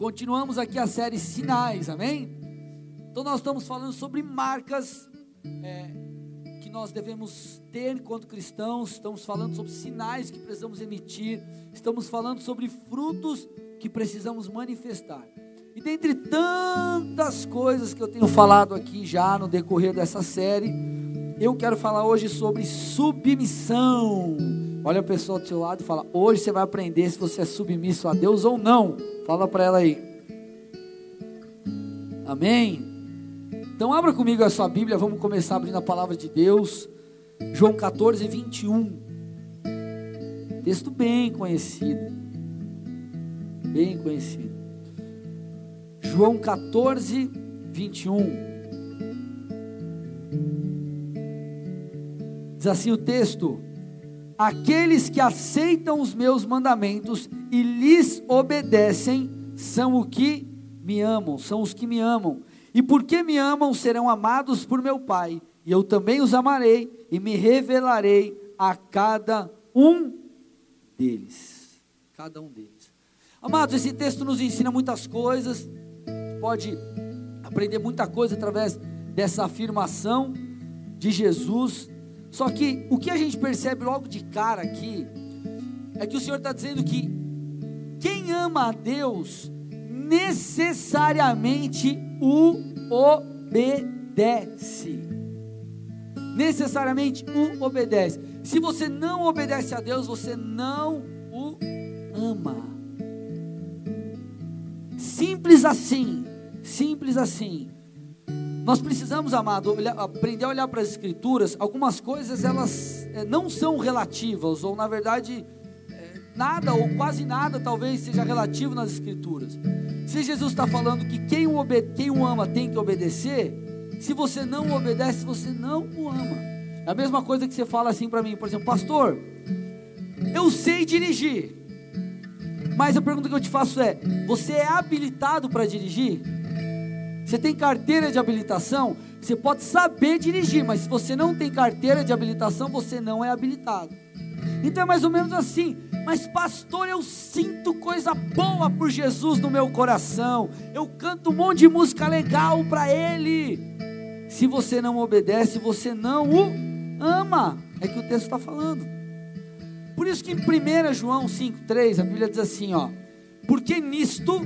Continuamos aqui a série Sinais, amém? Então nós estamos falando sobre marcas é, que nós devemos ter enquanto cristãos, estamos falando sobre sinais que precisamos emitir, estamos falando sobre frutos que precisamos manifestar. E dentre tantas coisas que eu tenho falado aqui já no decorrer dessa série, eu quero falar hoje sobre submissão. Olha a pessoa do seu lado e fala: Hoje você vai aprender se você é submisso a Deus ou não. Fala para ela aí. Amém? Então, abra comigo a sua Bíblia. Vamos começar abrindo a palavra de Deus. João 14, 21. Texto bem conhecido. Bem conhecido. João 14, 21. Diz assim o texto: Aqueles que aceitam os meus mandamentos e lhes obedecem são o que me amam, são os que me amam. E porque me amam, serão amados por meu Pai, e eu também os amarei e me revelarei a cada um deles. Cada um deles. Amados, esse texto nos ensina muitas coisas, pode aprender muita coisa através dessa afirmação de Jesus só que o que a gente percebe logo de cara aqui é que o Senhor está dizendo que quem ama a Deus necessariamente o obedece. Necessariamente o obedece. Se você não obedece a Deus, você não o ama. Simples assim. Simples assim. Nós precisamos, amado, olhar, aprender a olhar para as escrituras. Algumas coisas elas é, não são relativas, ou na verdade, é, nada ou quase nada talvez seja relativo nas escrituras. Se Jesus está falando que quem o, quem o ama tem que obedecer, se você não obedece, você não o ama. É a mesma coisa que você fala assim para mim, por exemplo, pastor, eu sei dirigir, mas a pergunta que eu te faço é: você é habilitado para dirigir? Você tem carteira de habilitação? Você pode saber dirigir, mas se você não tem carteira de habilitação, você não é habilitado. Então é mais ou menos assim. Mas, pastor, eu sinto coisa boa por Jesus no meu coração. Eu canto um monte de música legal para Ele. Se você não obedece, você não o ama. É que o texto está falando. Por isso que em 1 João 5,3 a Bíblia diz assim: ó, porque nisto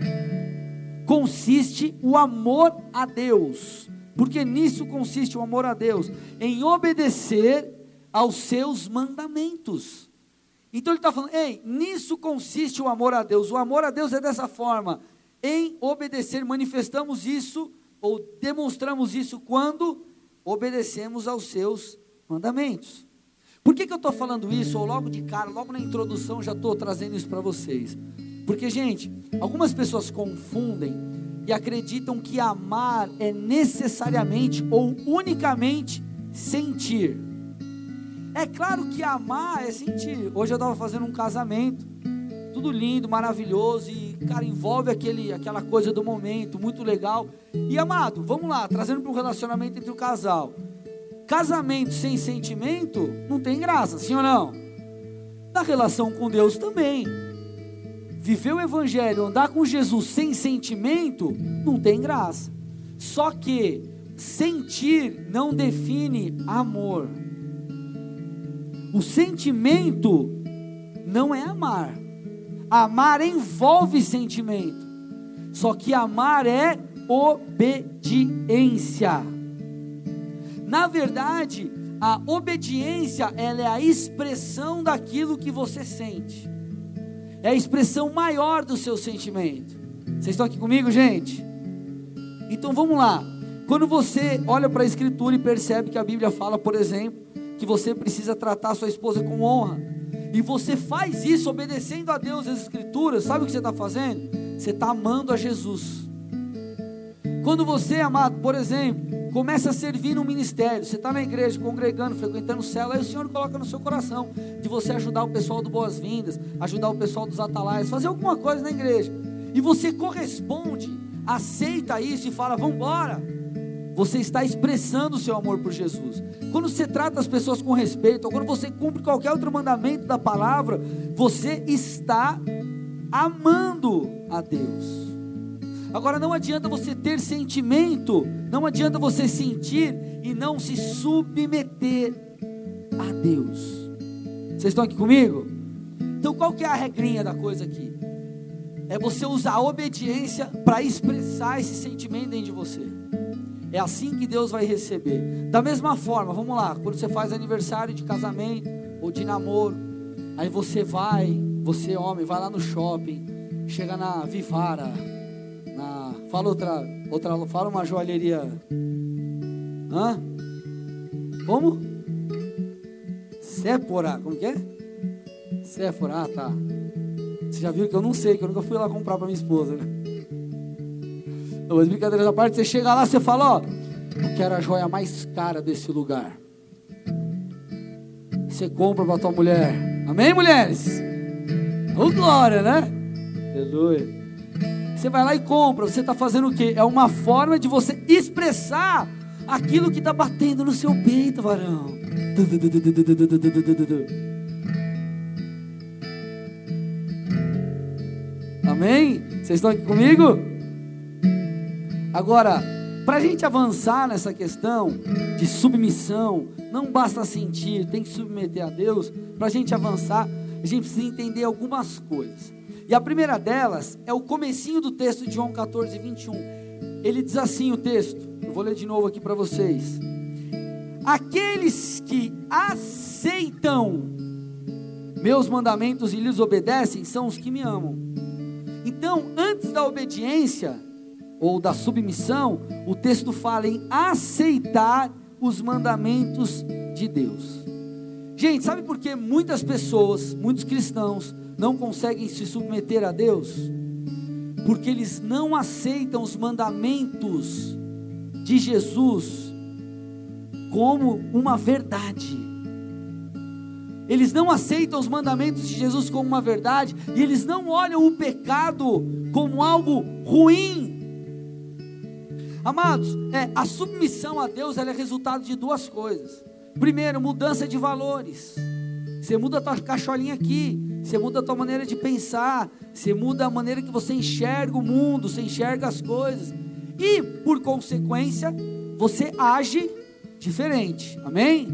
consiste o amor a Deus. Porque nisso consiste o amor a Deus, em obedecer aos seus mandamentos. Então ele está falando, ei, nisso consiste o amor a Deus. O amor a Deus é dessa forma, em obedecer, manifestamos isso ou demonstramos isso quando obedecemos aos seus mandamentos. Por que, que eu estou falando isso? Ou logo de cara, logo na introdução, já estou trazendo isso para vocês. Porque, gente, algumas pessoas confundem e acreditam que amar é necessariamente ou unicamente sentir. É claro que amar é sentir. Hoje eu estava fazendo um casamento, tudo lindo, maravilhoso e, cara, envolve aquele, aquela coisa do momento, muito legal. E amado, vamos lá, trazendo para um relacionamento entre o casal. Casamento sem sentimento não tem graça, sim ou não? Na relação com Deus também viver o Evangelho, andar com Jesus sem sentimento, não tem graça. Só que sentir não define amor. O sentimento não é amar. Amar envolve sentimento. Só que amar é obediência. Na verdade, a obediência ela é a expressão daquilo que você sente é a expressão maior do seu sentimento. Vocês estão aqui comigo, gente? Então vamos lá. Quando você olha para a Escritura e percebe que a Bíblia fala, por exemplo, que você precisa tratar sua esposa com honra, e você faz isso obedecendo a Deus as Escrituras, sabe o que você está fazendo? Você está amando a Jesus. Quando você, amado, por exemplo, começa a servir no ministério, você está na igreja, congregando, frequentando o céu, aí o Senhor coloca no seu coração de você ajudar o pessoal do Boas-Vindas, ajudar o pessoal dos Atalaias, fazer alguma coisa na igreja, e você corresponde, aceita isso e fala, vamos embora. Você está expressando o seu amor por Jesus. Quando você trata as pessoas com respeito, ou quando você cumpre qualquer outro mandamento da palavra, você está amando a Deus. Agora não adianta você ter sentimento, não adianta você sentir e não se submeter a Deus. Vocês estão aqui comigo? Então qual que é a regrinha da coisa aqui? É você usar a obediência para expressar esse sentimento dentro de você. É assim que Deus vai receber. Da mesma forma, vamos lá, quando você faz aniversário de casamento ou de namoro, aí você vai, você homem, vai lá no shopping, chega na Vivara, fala outra, outra, fala uma joalheria. Hã? Como? Sephora, como que é? Sephora, ah, tá. Você já viu que eu não sei, que eu nunca fui lá comprar para minha esposa, né? Mas brincadeiras à parte, você chega lá, você fala, ó, eu quero a joia mais cara desse lugar. Você compra para tua mulher. Amém, mulheres? Oh, glória, né? Aleluia. Você vai lá e compra. Você está fazendo o quê? É uma forma de você expressar aquilo que está batendo no seu peito, varão. Amém? Vocês estão aqui comigo? Agora, para a gente avançar nessa questão de submissão, não basta sentir, tem que submeter a Deus. Para a gente avançar, a gente precisa entender algumas coisas. E a primeira delas é o comecinho do texto de João 14, 21. Ele diz assim o texto, eu vou ler de novo aqui para vocês. Aqueles que aceitam meus mandamentos e lhes obedecem são os que me amam. Então, antes da obediência ou da submissão, o texto fala em aceitar os mandamentos de Deus. Gente, sabe por que muitas pessoas, muitos cristãos, não conseguem se submeter a Deus, porque eles não aceitam os mandamentos de Jesus como uma verdade. Eles não aceitam os mandamentos de Jesus como uma verdade, e eles não olham o pecado como algo ruim. Amados, é, a submissão a Deus é resultado de duas coisas. Primeiro, mudança de valores. Você muda a tua cacholinha aqui, você muda a tua maneira de pensar, você muda a maneira que você enxerga o mundo, você enxerga as coisas. E, por consequência, você age diferente. Amém?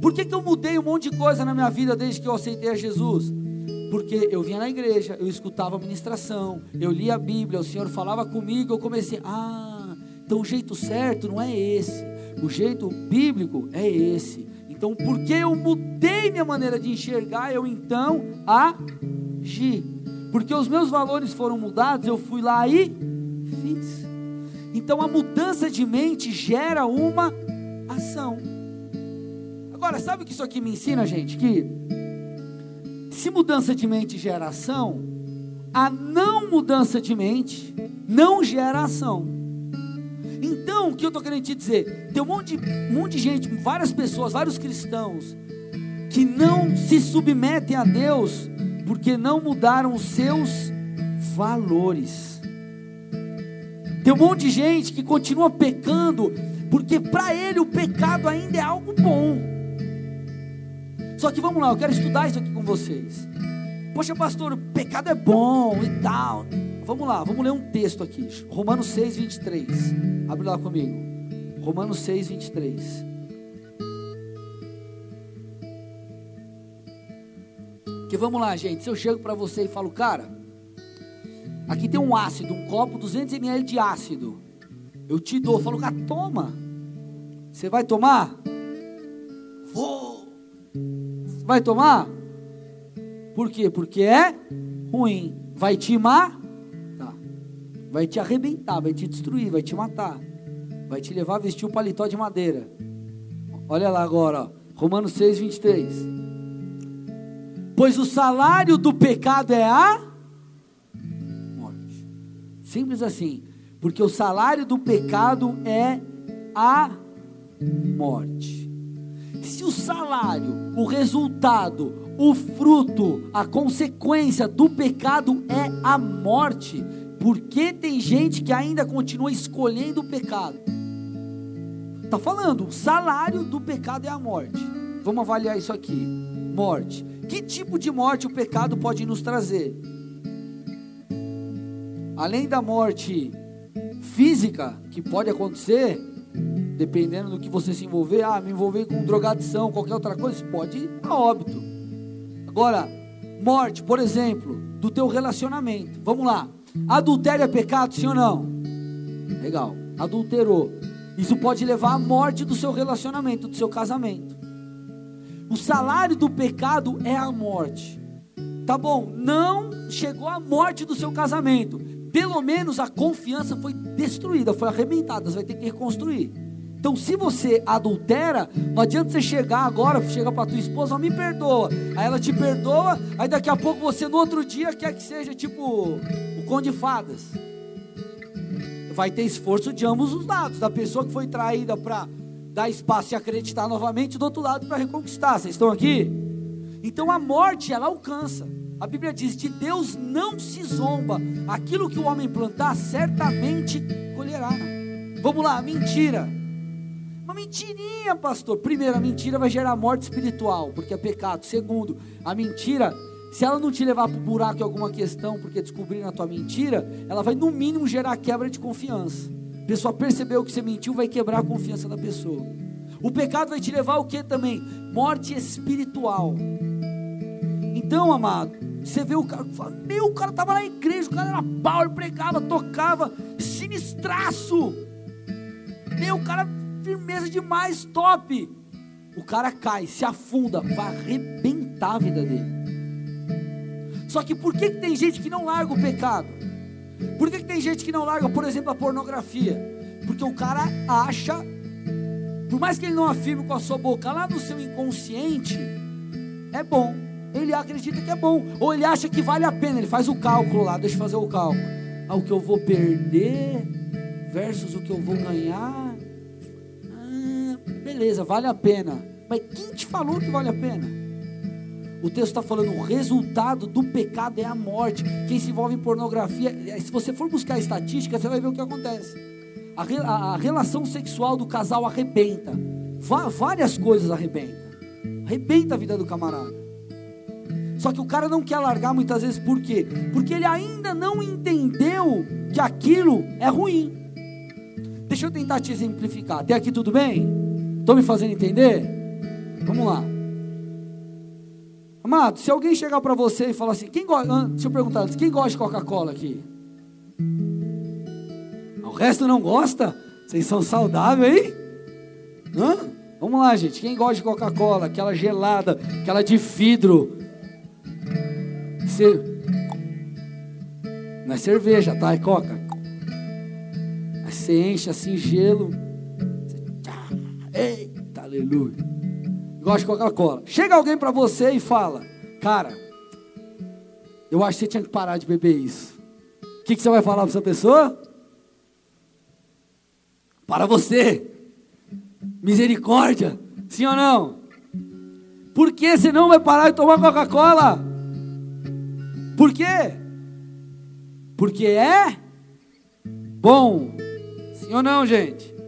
Por que, que eu mudei um monte de coisa na minha vida desde que eu aceitei a Jesus? Porque eu vinha na igreja, eu escutava a ministração, eu lia a Bíblia, o Senhor falava comigo, eu comecei, ah, então o jeito certo não é esse, o jeito bíblico é esse. Então, porque eu mudei minha maneira de enxergar, eu então agi. Porque os meus valores foram mudados, eu fui lá e fiz. Então, a mudança de mente gera uma ação. Agora, sabe o que isso aqui me ensina, gente? Que se mudança de mente gera ação, a não mudança de mente não gera ação. Então, o que eu estou querendo te dizer? Tem um monte, de, um monte de gente, várias pessoas, vários cristãos, que não se submetem a Deus porque não mudaram os seus valores. Tem um monte de gente que continua pecando porque para ele o pecado ainda é algo bom. Só que vamos lá, eu quero estudar isso aqui com vocês. Poxa, pastor, o pecado é bom e tal. Vamos lá, vamos ler um texto aqui. Romanos 6, 23. Abre lá comigo. Romanos 6, 23. Que vamos lá, gente. Se eu chego para você e falo, cara, aqui tem um ácido, um copo, 200 ml de ácido. Eu te dou, eu falo, cara, toma. Você vai tomar? Vou. Vai tomar? Por quê? Porque é ruim. Vai te matar vai te arrebentar, vai te destruir, vai te matar, vai te levar a vestir um paletó de madeira. Olha lá agora, ó, Romanos 6, 23. Pois o salário do pecado é a morte. Simples assim. Porque o salário do pecado é a morte. Se o salário, o resultado, o fruto, a consequência do pecado é a morte, porque tem gente que ainda continua escolhendo o pecado. Está falando, o salário do pecado é a morte. Vamos avaliar isso aqui. Morte. Que tipo de morte o pecado pode nos trazer? Além da morte física que pode acontecer, dependendo do que você se envolver, ah, me envolver com drogadição, qualquer outra coisa, pode ir a óbito. Agora, morte, por exemplo, do teu relacionamento. Vamos lá. Adultério é pecado, sim ou não? Legal. Adulterou. Isso pode levar à morte do seu relacionamento, do seu casamento. O salário do pecado é a morte. Tá bom, não chegou à morte do seu casamento. Pelo menos a confiança foi destruída, foi arrebentada, você vai ter que reconstruir. Então, se você adultera, não adianta você chegar agora, chegar para tua esposa, me perdoa. Aí ela te perdoa, aí daqui a pouco você no outro dia quer que seja tipo o conde de fadas. Vai ter esforço de ambos os lados, da pessoa que foi traída para dar espaço e acreditar novamente, do outro lado para reconquistar. Vocês estão aqui? Então a morte ela alcança. A Bíblia diz: de Deus não se zomba. Aquilo que o homem plantar, certamente colherá. Vamos lá, mentira. Uma mentirinha, pastor. Primeiro, a mentira vai gerar morte espiritual, porque é pecado. Segundo, a mentira, se ela não te levar para o buraco em alguma questão, porque descobriram a tua mentira, ela vai no mínimo gerar quebra de confiança. A pessoa percebeu que você mentiu, vai quebrar a confiança da pessoa. O pecado vai te levar ao que também? Morte espiritual. Então, amado, você vê o cara, fala, meu, o cara estava na igreja, o cara era pau, ele pregava, tocava, sinistraço. Meu, o cara firmeza demais, top. O cara cai, se afunda, vai arrebentar a vida dele. Só que por que, que tem gente que não larga o pecado? Por que, que tem gente que não larga, por exemplo, a pornografia? Porque o cara acha, por mais que ele não afirme com a sua boca, lá no seu inconsciente, é bom. Ele acredita que é bom. Ou ele acha que vale a pena. Ele faz o cálculo lá, deixa eu fazer o cálculo. Ah, o que eu vou perder versus o que eu vou ganhar beleza, vale a pena. Mas quem te falou que vale a pena? O texto está falando, o resultado do pecado é a morte. Quem se envolve em pornografia, eh, se você for buscar estatística, você vai ver o que acontece. A, a, a relação sexual do casal arrebenta. várias coisas arrebenta. Arrebenta a vida do camarada. Só que o cara não quer largar muitas vezes, por quê? Porque ele ainda não entendeu que aquilo é ruim. Deixa eu tentar te exemplificar. Até aqui tudo bem? Estou me fazendo entender? Vamos lá. Amado, se alguém chegar para você e falar assim, quem gosta, deixa eu perguntar antes, quem gosta de Coca-Cola aqui? O resto não gosta? Vocês são saudáveis, hein? Hã? Vamos lá, gente. Quem gosta de Coca-Cola? Aquela gelada, aquela de vidro. Você... Não é cerveja, tá? É coca. Aí você enche assim gelo. Eita, aleluia. Gosto de Coca-Cola. Chega alguém para você e fala: Cara, eu acho que você tinha que parar de beber isso. O que, que você vai falar para essa pessoa? Para você. Misericórdia. Sim ou não? Por que você não vai parar de tomar Coca-Cola? Por quê? Porque é bom. Sim ou não, gente?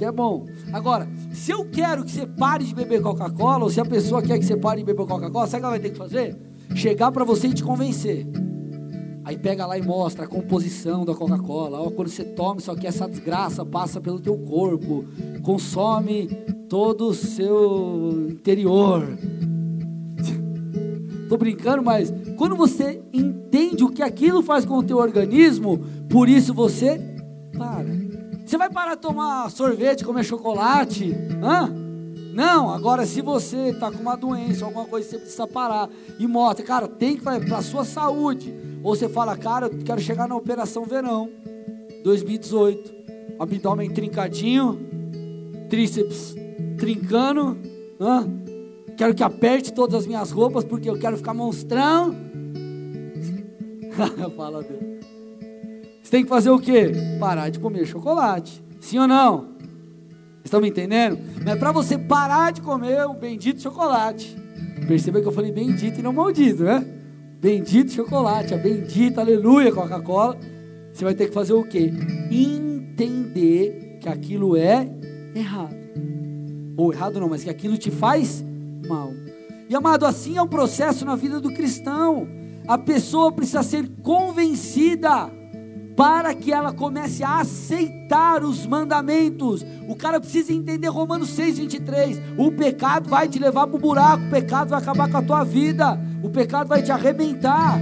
Que é bom. Agora, se eu quero que você pare de beber Coca-Cola, ou se a pessoa quer que você pare de beber Coca-Cola, sabe o que ela vai ter que fazer? Chegar para você e te convencer. Aí pega lá e mostra a composição da Coca-Cola. Quando você toma, isso aqui, essa desgraça passa pelo teu corpo, consome todo o seu interior. Tô brincando, mas quando você entende o que aquilo faz com o teu organismo, por isso você para. Você vai parar de tomar sorvete, comer chocolate? Hã? Não, agora se você está com uma doença, alguma coisa, você precisa parar e mostra, cara, tem que para a sua saúde. Ou você fala, cara, eu quero chegar na Operação Verão 2018. Abdômen trincadinho, tríceps trincando, hã? quero que aperte todas as minhas roupas porque eu quero ficar monstrão. Fala Deus. Você tem que fazer o quê? Parar de comer chocolate. Sim ou não? Estão me entendendo? Mas para você parar de comer o bendito chocolate. Perceba que eu falei bendito e não maldito, né? Bendito chocolate, a bendita, aleluia, Coca-Cola. Você vai ter que fazer o quê? Entender que aquilo é errado. Ou errado não, mas que aquilo te faz mal. E amado, assim é o processo na vida do cristão. A pessoa precisa ser convencida para que ela comece a aceitar os mandamentos. O cara precisa entender Romanos 6:23. O pecado vai te levar para o buraco, o pecado vai acabar com a tua vida, o pecado vai te arrebentar.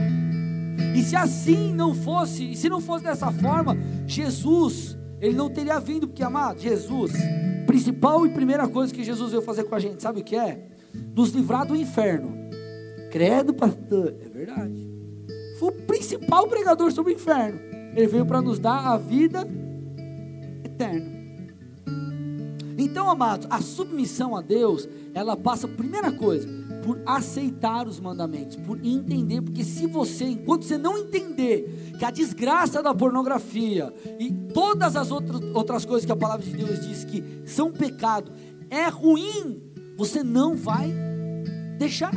E se assim não fosse, e se não fosse dessa forma, Jesus, ele não teria vindo, porque amado, Jesus, principal e primeira coisa que Jesus veio fazer com a gente, sabe o que é? Nos livrar do inferno. Credo, pastor, é verdade. Foi o principal pregador sobre o inferno. Ele veio para nos dar a vida eterna. Então, amados, a submissão a Deus, ela passa, primeira coisa, por aceitar os mandamentos, por entender, porque se você, enquanto você não entender que a desgraça da pornografia e todas as outras, outras coisas que a palavra de Deus diz que são pecado, é ruim, você não vai deixar.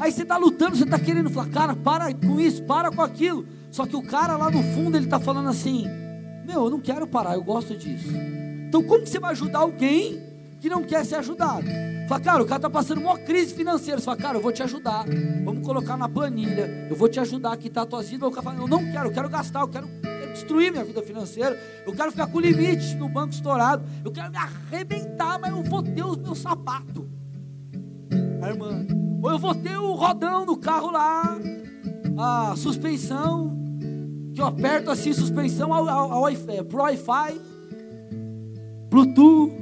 Aí você está lutando, você está querendo falar, cara, para com isso, para com aquilo. Só que o cara lá no fundo ele está falando assim: Meu, eu não quero parar, eu gosto disso. Então, como que você vai ajudar alguém que não quer ser ajudado? Fala, cara, o cara está passando uma crise financeira. Você fala, cara, eu vou te ajudar. Vamos colocar na planilha. Eu vou te ajudar a quitar a tua vida. O cara fala, eu não quero, eu quero gastar, eu quero, quero destruir minha vida financeira. Eu quero ficar com limite no banco estourado. Eu quero me arrebentar, mas eu vou ter os meus sapatos. A irmã, ou eu vou ter o rodão no carro lá, a suspensão que eu aperto assim, suspensão ao, ao, ao Wi-Fi, pro Wi-Fi, Bluetooth.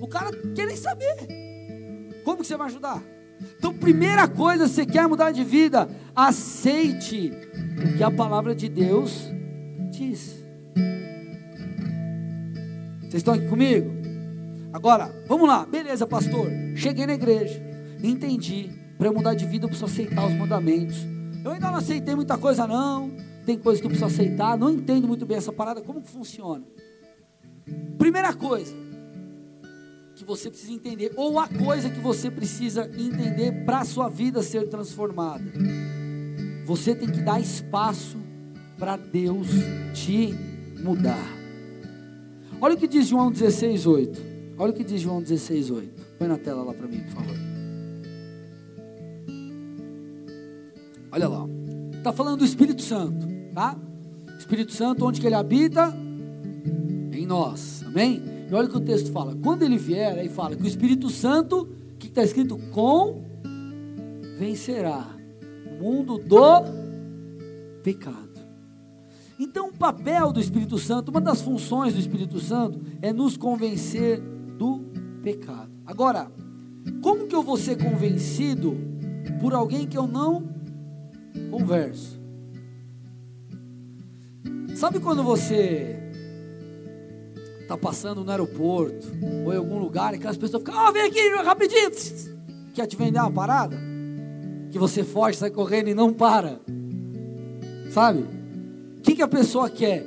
O cara quer nem saber. Como que você vai ajudar? Então, primeira coisa, você quer mudar de vida, aceite o que a palavra de Deus diz. Vocês estão aqui comigo? Agora, vamos lá, beleza, pastor. Cheguei na igreja, entendi. Para mudar de vida, eu preciso aceitar os mandamentos. Eu ainda não aceitei muita coisa, não. Tem coisa que eu preciso aceitar. Não entendo muito bem essa parada. Como que funciona? Primeira coisa que você precisa entender, ou a coisa que você precisa entender para a sua vida ser transformada. Você tem que dar espaço para Deus te mudar. Olha o que diz João 16, 8. Olha o que diz João 16, 8. Põe na tela lá para mim, por favor. Olha lá. Está falando do Espírito Santo, tá? Espírito Santo, onde que ele habita? Em nós, amém? E olha o que o texto fala. Quando ele vier, aí fala que o Espírito Santo, o que está escrito? Convencerá o mundo do pecado. Então, o papel do Espírito Santo, uma das funções do Espírito Santo é nos convencer do pecado. Agora, como que eu vou ser convencido por alguém que eu não converso. Sabe quando você está passando no aeroporto ou em algum lugar e que as pessoas ficam, oh, vem aqui rapidinho, quer te vender uma parada? Que você foge, sai correndo e não para. Sabe? O que, que a pessoa quer?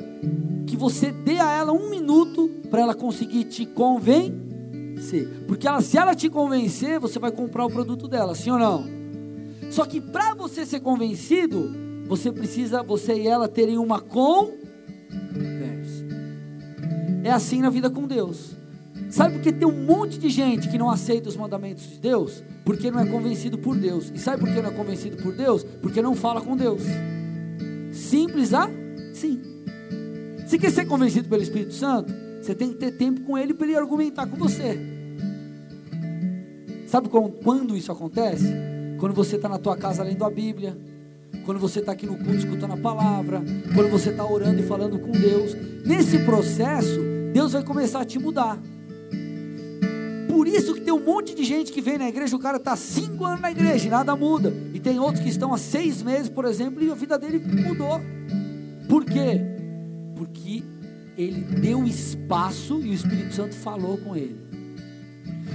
Que você dê a ela um minuto para ela conseguir te convencer. Porque ela, se ela te convencer, você vai comprar o produto dela, sim ou não? Só que para você ser convencido, você precisa, você e ela terem uma conversa. É assim na vida com Deus. Sabe por que tem um monte de gente que não aceita os mandamentos de Deus? Porque não é convencido por Deus. E sabe por que não é convencido por Deus? Porque não fala com Deus. Simples assim. Se quer ser convencido pelo Espírito Santo, você tem que ter tempo com ele para ele argumentar com você. Sabe quando isso acontece? Quando você está na tua casa lendo a Bíblia, quando você está aqui no culto escutando a palavra, quando você está orando e falando com Deus, nesse processo, Deus vai começar a te mudar. Por isso que tem um monte de gente que vem na igreja, o cara está cinco anos na igreja e nada muda. E tem outros que estão há seis meses, por exemplo, e a vida dele mudou. Por quê? Porque ele deu espaço e o Espírito Santo falou com ele.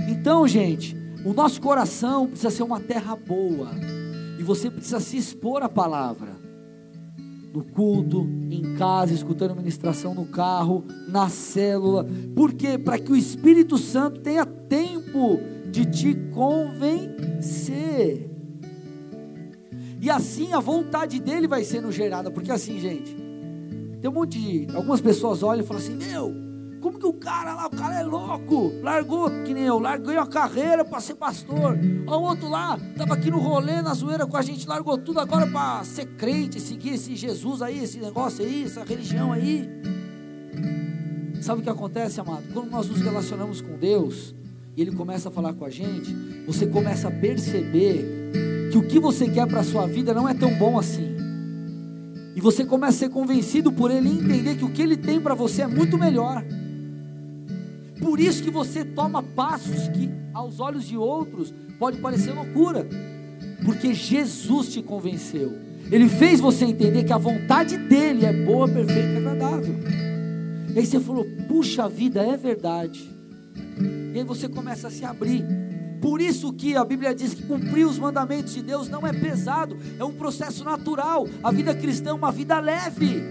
Então, gente, o nosso coração precisa ser uma terra boa. E você precisa se expor à palavra. No culto, em casa, escutando ministração no carro, na célula. Por quê? Para que o Espírito Santo tenha tempo de te convencer. E assim a vontade dele vai sendo gerada. Porque assim, gente, tem um monte de. Algumas pessoas olham e falam assim: Meu, Como que o cara lá, o cara é louco, largou, que nem eu, larguei a carreira para ser pastor. O outro lá, estava aqui no rolê, na zoeira com a gente, largou tudo agora para ser crente, seguir esse Jesus aí, esse negócio aí, essa religião aí. Sabe o que acontece, amado? Quando nós nos relacionamos com Deus, e Ele começa a falar com a gente, você começa a perceber que o que você quer para a sua vida não é tão bom assim. E você começa a ser convencido por Ele e entender que o que Ele tem para você é muito melhor. Por isso que você toma passos que aos olhos de outros pode parecer loucura, porque Jesus te convenceu. Ele fez você entender que a vontade dele é boa, perfeita e agradável. E aí você falou: "Puxa vida, é verdade". E aí você começa a se abrir. Por isso que a Bíblia diz que cumprir os mandamentos de Deus não é pesado, é um processo natural. A vida cristã é uma vida leve.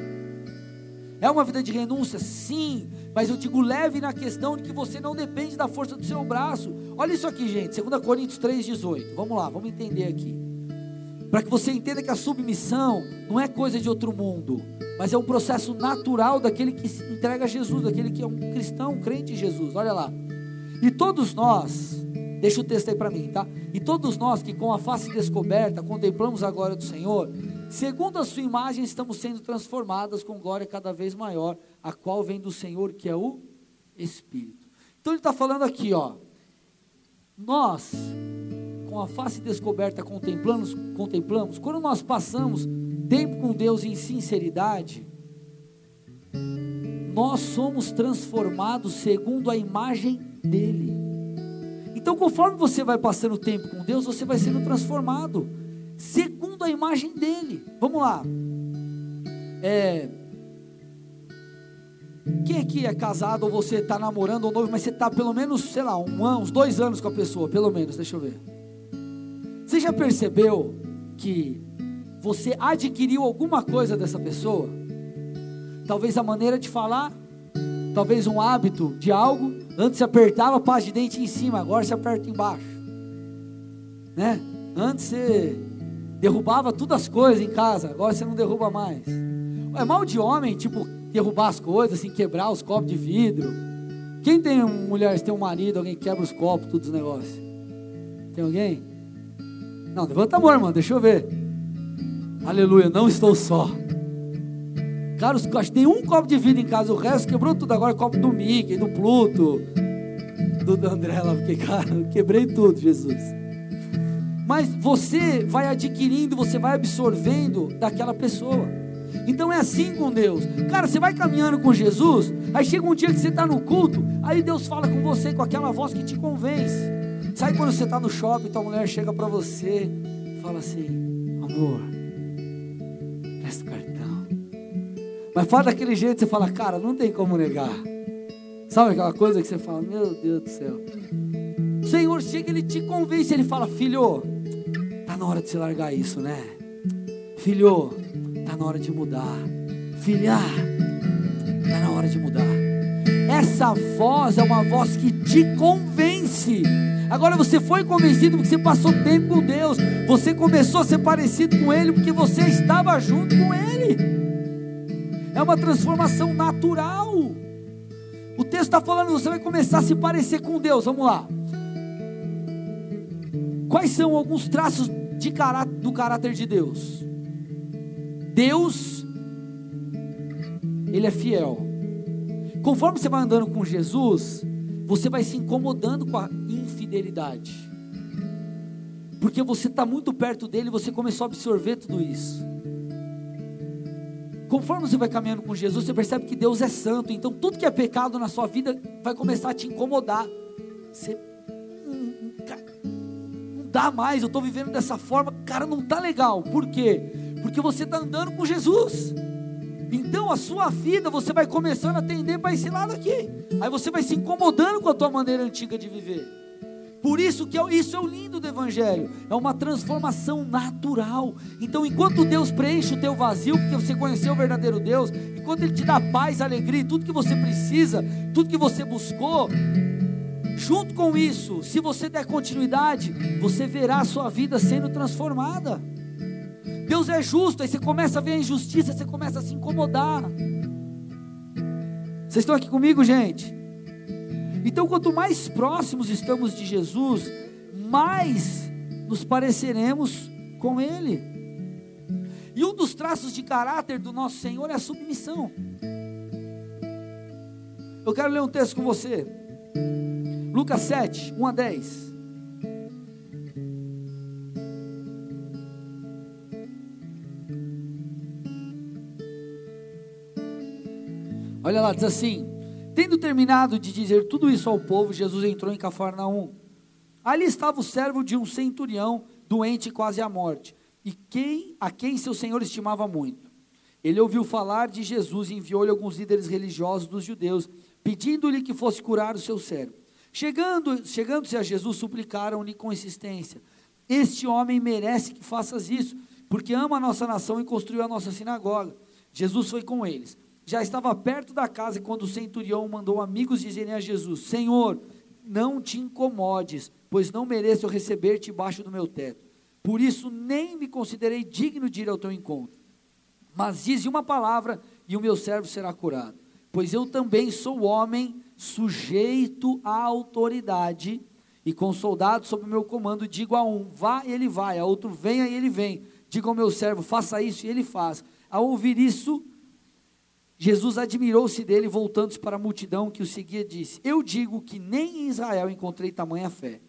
É uma vida de renúncia, sim, mas eu digo leve na questão de que você não depende da força do seu braço. Olha isso aqui, gente, 2 Coríntios 3,18. Vamos lá, vamos entender aqui. Para que você entenda que a submissão não é coisa de outro mundo, mas é um processo natural daquele que se entrega a Jesus, daquele que é um cristão, um crente em Jesus. Olha lá. E todos nós, deixa o texto aí para mim, tá? E todos nós que com a face descoberta contemplamos a glória do Senhor, segundo a sua imagem estamos sendo transformadas com glória cada vez maior a qual vem do Senhor, que é o Espírito. Então ele está falando aqui, ó. Nós, com a face descoberta, contemplamos, contemplamos, quando nós passamos tempo com Deus em sinceridade, nós somos transformados segundo a imagem dele. Então, conforme você vai passando tempo com Deus, você vai sendo transformado segundo a imagem dele. Vamos lá. É, quem aqui é casado ou você está namorando ou noivo, mas você está pelo menos, sei lá, um ano, uns dois anos com a pessoa, pelo menos, deixa eu ver. Você já percebeu que você adquiriu alguma coisa dessa pessoa? Talvez a maneira de falar, talvez um hábito de algo. Antes você apertava paz de dente em cima, agora você aperta embaixo. Né? Antes você derrubava todas as coisas em casa, agora você não derruba mais. É mal de homem, tipo, derrubar as coisas, assim, quebrar os copos de vidro. Quem tem mulher, tem um marido, alguém quebra os copos, todos os negócios? Tem alguém? Não, levanta a mão, irmão, deixa eu ver. Aleluia, não estou só. Cara, os, acho que tem um copo de vidro em casa, o resto quebrou tudo. Agora copo do Mickey, do Pluto, do, do porque, cara, eu quebrei tudo, Jesus. Mas você vai adquirindo, você vai absorvendo daquela pessoa. Então é assim com Deus. Cara, você vai caminhando com Jesus, aí chega um dia que você está no culto, aí Deus fala com você com aquela voz que te convence. Sabe quando você está no shopping, tua mulher chega para você e fala assim: Amor, presta cartão. Mas fala daquele jeito, você fala: Cara, não tem como negar. Sabe aquela coisa que você fala: Meu Deus do céu. O Senhor chega, ele te convence, ele fala: Filho, tá na hora de você largar isso, né? Filho, Está na hora de mudar. Filha, está na hora de mudar. Essa voz é uma voz que te convence. Agora você foi convencido porque você passou tempo com Deus. Você começou a ser parecido com Ele porque você estava junto com Ele. É uma transformação natural. O texto está falando, você vai começar a se parecer com Deus. Vamos lá. Quais são alguns traços de caráter, do caráter de Deus? Deus, Ele é fiel. Conforme você vai andando com Jesus, você vai se incomodando com a infidelidade. Porque você está muito perto dele, você começou a absorver tudo isso. Conforme você vai caminhando com Jesus, você percebe que Deus é santo. Então tudo que é pecado na sua vida vai começar a te incomodar. Você não dá mais, eu estou vivendo dessa forma, cara, não está legal. Por quê? Porque você está andando com Jesus. Então a sua vida você vai começando a tender para esse lado aqui. Aí você vai se incomodando com a tua maneira antiga de viver. Por isso que é, isso é o lindo do evangelho, é uma transformação natural. Então, enquanto Deus preenche o teu vazio, porque você conheceu o verdadeiro Deus, enquanto ele te dá paz, alegria, tudo que você precisa, tudo que você buscou, junto com isso, se você der continuidade, você verá a sua vida sendo transformada. Deus é justo, aí você começa a ver a injustiça, você começa a se incomodar. Vocês estão aqui comigo, gente? Então, quanto mais próximos estamos de Jesus, mais nos pareceremos com Ele. E um dos traços de caráter do nosso Senhor é a submissão. Eu quero ler um texto com você. Lucas 7, 1 a 10. Olha lá, diz assim: Tendo terminado de dizer tudo isso ao povo, Jesus entrou em Cafarnaum. Ali estava o servo de um centurião, doente quase à morte, e quem a quem seu senhor estimava muito. Ele ouviu falar de Jesus e enviou-lhe alguns líderes religiosos dos judeus, pedindo-lhe que fosse curar o seu servo. Chegando, chegando-se a Jesus, suplicaram-lhe com insistência: Este homem merece que faças isso, porque ama a nossa nação e construiu a nossa sinagoga. Jesus foi com eles já estava perto da casa quando o centurião mandou amigos dizerem a Jesus: Senhor, não te incomodes, pois não mereço receber-te debaixo do meu teto. Por isso nem me considerei digno de ir ao teu encontro. Mas dize uma palavra e o meu servo será curado. Pois eu também sou homem sujeito à autoridade, e com soldados sob meu comando digo a um: vá e ele vai, a outro: venha e ele vem. Digo ao meu servo: faça isso e ele faz. Ao ouvir isso, Jesus admirou-se dele, voltando-se para a multidão que o seguia, disse: Eu digo que nem em Israel encontrei tamanha fé.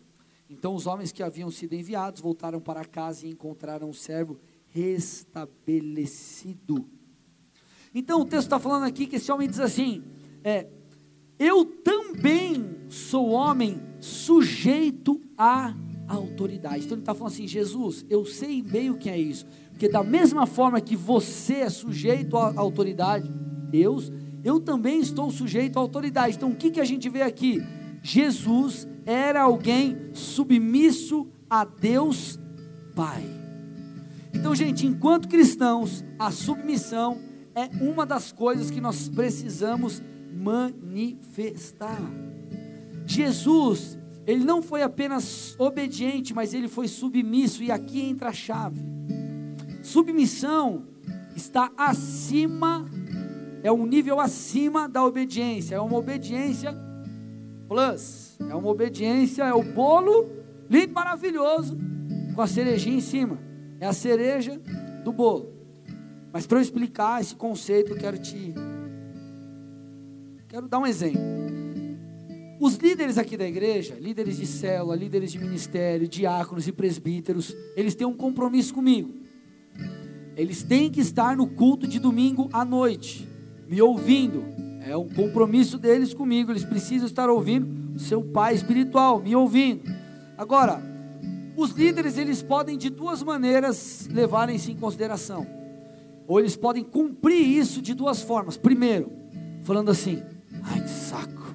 Então os homens que haviam sido enviados voltaram para casa e encontraram o servo restabelecido. Então o texto está falando aqui que esse homem diz assim: é, Eu também sou homem sujeito à autoridade. Então ele está falando assim: Jesus, eu sei bem o que é isso, porque da mesma forma que você é sujeito à autoridade, Deus, eu também estou sujeito à autoridade. Então o que, que a gente vê aqui? Jesus era alguém submisso a Deus Pai. Então, gente, enquanto cristãos, a submissão é uma das coisas que nós precisamos manifestar. Jesus, ele não foi apenas obediente, mas ele foi submisso, e aqui entra a chave. Submissão está acima é um nível acima da obediência, é uma obediência plus, é uma obediência, é o bolo lindo, maravilhoso, com a cerejinha em cima, é a cereja do bolo. Mas para eu explicar esse conceito, eu quero te. Quero dar um exemplo. Os líderes aqui da igreja, líderes de célula, líderes de ministério, diáconos e presbíteros, eles têm um compromisso comigo. Eles têm que estar no culto de domingo à noite me ouvindo. É um compromisso deles comigo. Eles precisam estar ouvindo o seu pai espiritual, me ouvindo. Agora, os líderes eles podem de duas maneiras levarem isso em consideração. Ou eles podem cumprir isso de duas formas. Primeiro, falando assim: "Ai, que saco.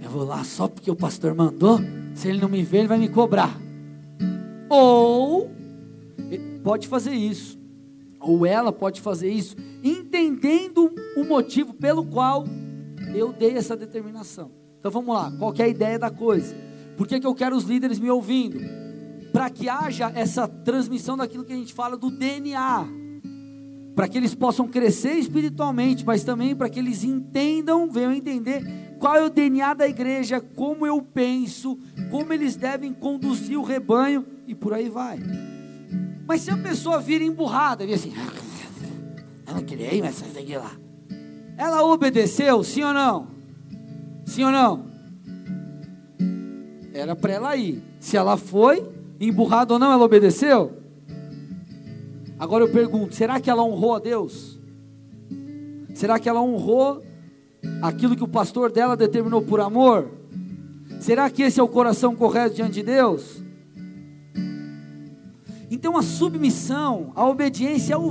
Eu vou lá só porque o pastor mandou. Se ele não me ver, ele vai me cobrar." Ou pode fazer isso. Ou ela pode fazer isso entendendo o motivo pelo qual eu dei essa determinação. Então vamos lá, qual é a ideia da coisa? Por que, que eu quero os líderes me ouvindo? Para que haja essa transmissão daquilo que a gente fala do DNA, para que eles possam crescer espiritualmente, mas também para que eles entendam, venham entender qual é o DNA da igreja, como eu penso, como eles devem conduzir o rebanho e por aí vai. Mas se a pessoa vira emburrada, vira assim, eu não queria ir, mas tem que ir lá. Ela obedeceu, sim ou não? Sim ou não? Era para ela ir. Se ela foi, emburrada ou não, ela obedeceu? Agora eu pergunto: será que ela honrou a Deus? Será que ela honrou aquilo que o pastor dela determinou por amor? Será que esse é o coração correto diante de Deus? Então a submissão, a obediência é o.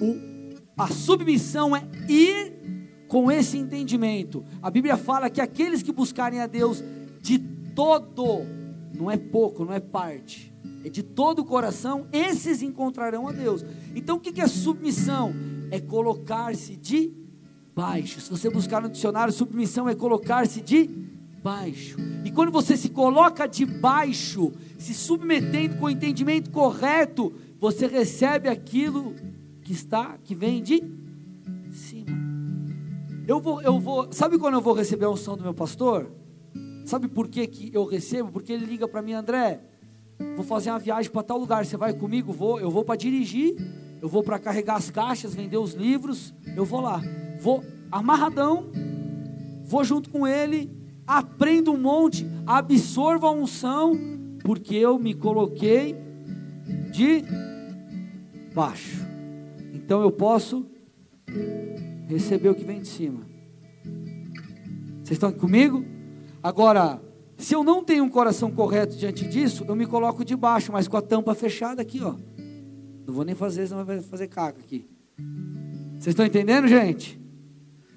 O, a submissão é ir com esse entendimento. A Bíblia fala que aqueles que buscarem a Deus de todo, não é pouco, não é parte, é de todo o coração, esses encontrarão a Deus. Então o que é submissão? É colocar-se de baixo. Se você buscar no dicionário, submissão é colocar-se de baixo. E quando você se coloca de baixo, se submetendo com o entendimento correto, você recebe aquilo que está, que vem de cima. Eu vou, eu vou. Sabe quando eu vou receber a unção do meu pastor? Sabe por que, que eu recebo? Porque ele liga para mim, André. Vou fazer uma viagem para tal lugar. Você vai comigo? Vou. Eu vou para dirigir. Eu vou para carregar as caixas, vender os livros. Eu vou lá. Vou amarradão. Vou junto com ele. Aprendo um monte. Absorvo a unção. Porque eu me coloquei de baixo. Então eu posso receber o que vem de cima. Vocês estão aqui comigo? Agora, se eu não tenho um coração correto diante disso, eu me coloco de baixo, mas com a tampa fechada aqui, ó. Não vou nem fazer, senão vai fazer caca aqui. Vocês estão entendendo, gente?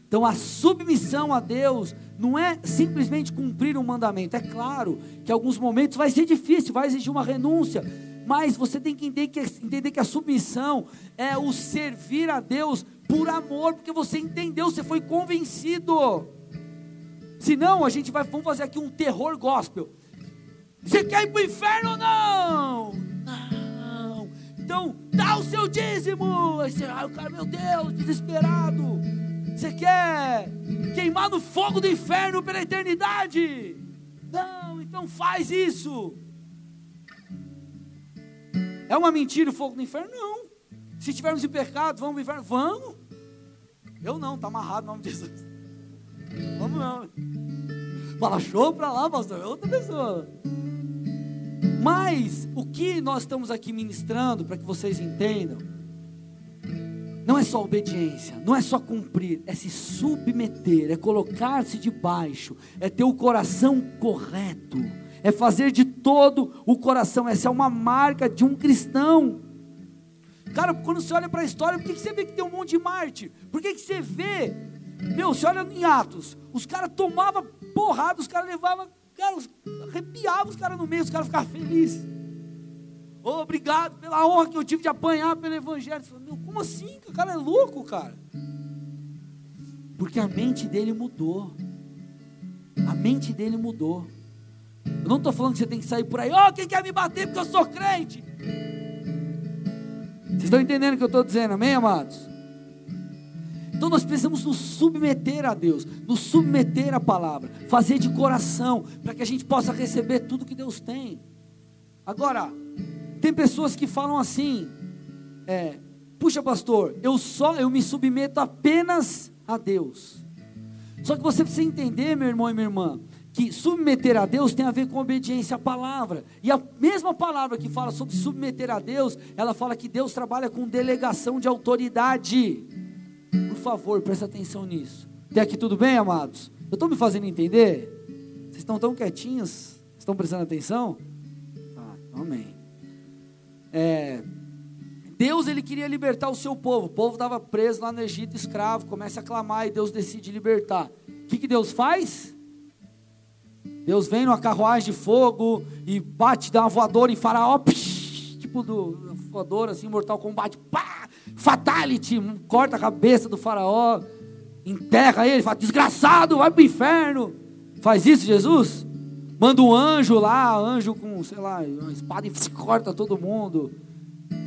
Então a submissão a Deus não é simplesmente cumprir um mandamento. É claro que em alguns momentos vai ser difícil, vai exigir uma renúncia, mas você tem que entender que, entender que a submissão é o servir a Deus por amor, porque você entendeu, você foi convencido. Senão a gente vai vamos fazer aqui um terror gospel. Você quer ir para o inferno ou não? Não. Então dá o seu dízimo. Aí você, ai, cara, meu Deus, desesperado. Você quer queimar no fogo do inferno pela eternidade? Não, então faz isso. É uma mentira o fogo do inferno? Não. Se tivermos em pecado, vamos o inferno? Vamos. Eu não, está amarrado em nome de Jesus. Vamos não. Fala show para lá, pastor. É outra pessoa. Mas o que nós estamos aqui ministrando, para que vocês entendam, não é só obediência, não é só cumprir, é se submeter, é colocar-se debaixo, é ter o coração correto, é fazer de todo o coração. Essa é uma marca de um cristão. Cara, quando você olha para a história, por que, você vê que tem um monte de Marte? Por que, que você vê? Meu, você olha em Atos, os caras tomavam porrada, os caras levavam, cara, arrepiavam os caras no meio, os caras ficavam felizes. Obrigado pela honra que eu tive de apanhar pelo Evangelho. Falei, Meu, como assim? O cara é louco, cara. Porque a mente dele mudou. A mente dele mudou. Eu não estou falando que você tem que sair por aí, oh, quem quer me bater porque eu sou crente? Vocês estão entendendo o que eu estou dizendo, amém, amados? Então nós precisamos nos submeter a Deus, nos submeter à palavra, fazer de coração, para que a gente possa receber tudo que Deus tem. Agora, tem pessoas que falam assim, é, puxa pastor, eu só, eu me submeto apenas a Deus. Só que você precisa entender, meu irmão e minha irmã, que submeter a Deus tem a ver com obediência à palavra. E a mesma palavra que fala sobre submeter a Deus, ela fala que Deus trabalha com delegação de autoridade. Por favor, presta atenção nisso. Até aqui tudo bem, amados? Eu estou me fazendo entender? Vocês estão tão quietinhos? Estão prestando atenção? Tá, amém. É, Deus ele queria libertar o seu povo. O povo estava preso lá no Egito, escravo. Começa a clamar e Deus decide libertar. O que, que Deus faz? Deus vem numa carruagem de fogo e bate, dá uma voadora em faraó, psh, tipo do voadora assim, mortal combate, pá, fatality, corta a cabeça do faraó, enterra ele, fala, desgraçado, vai para o inferno. Faz isso Jesus? Manda um anjo lá, anjo com, sei lá, uma espada e corta todo mundo.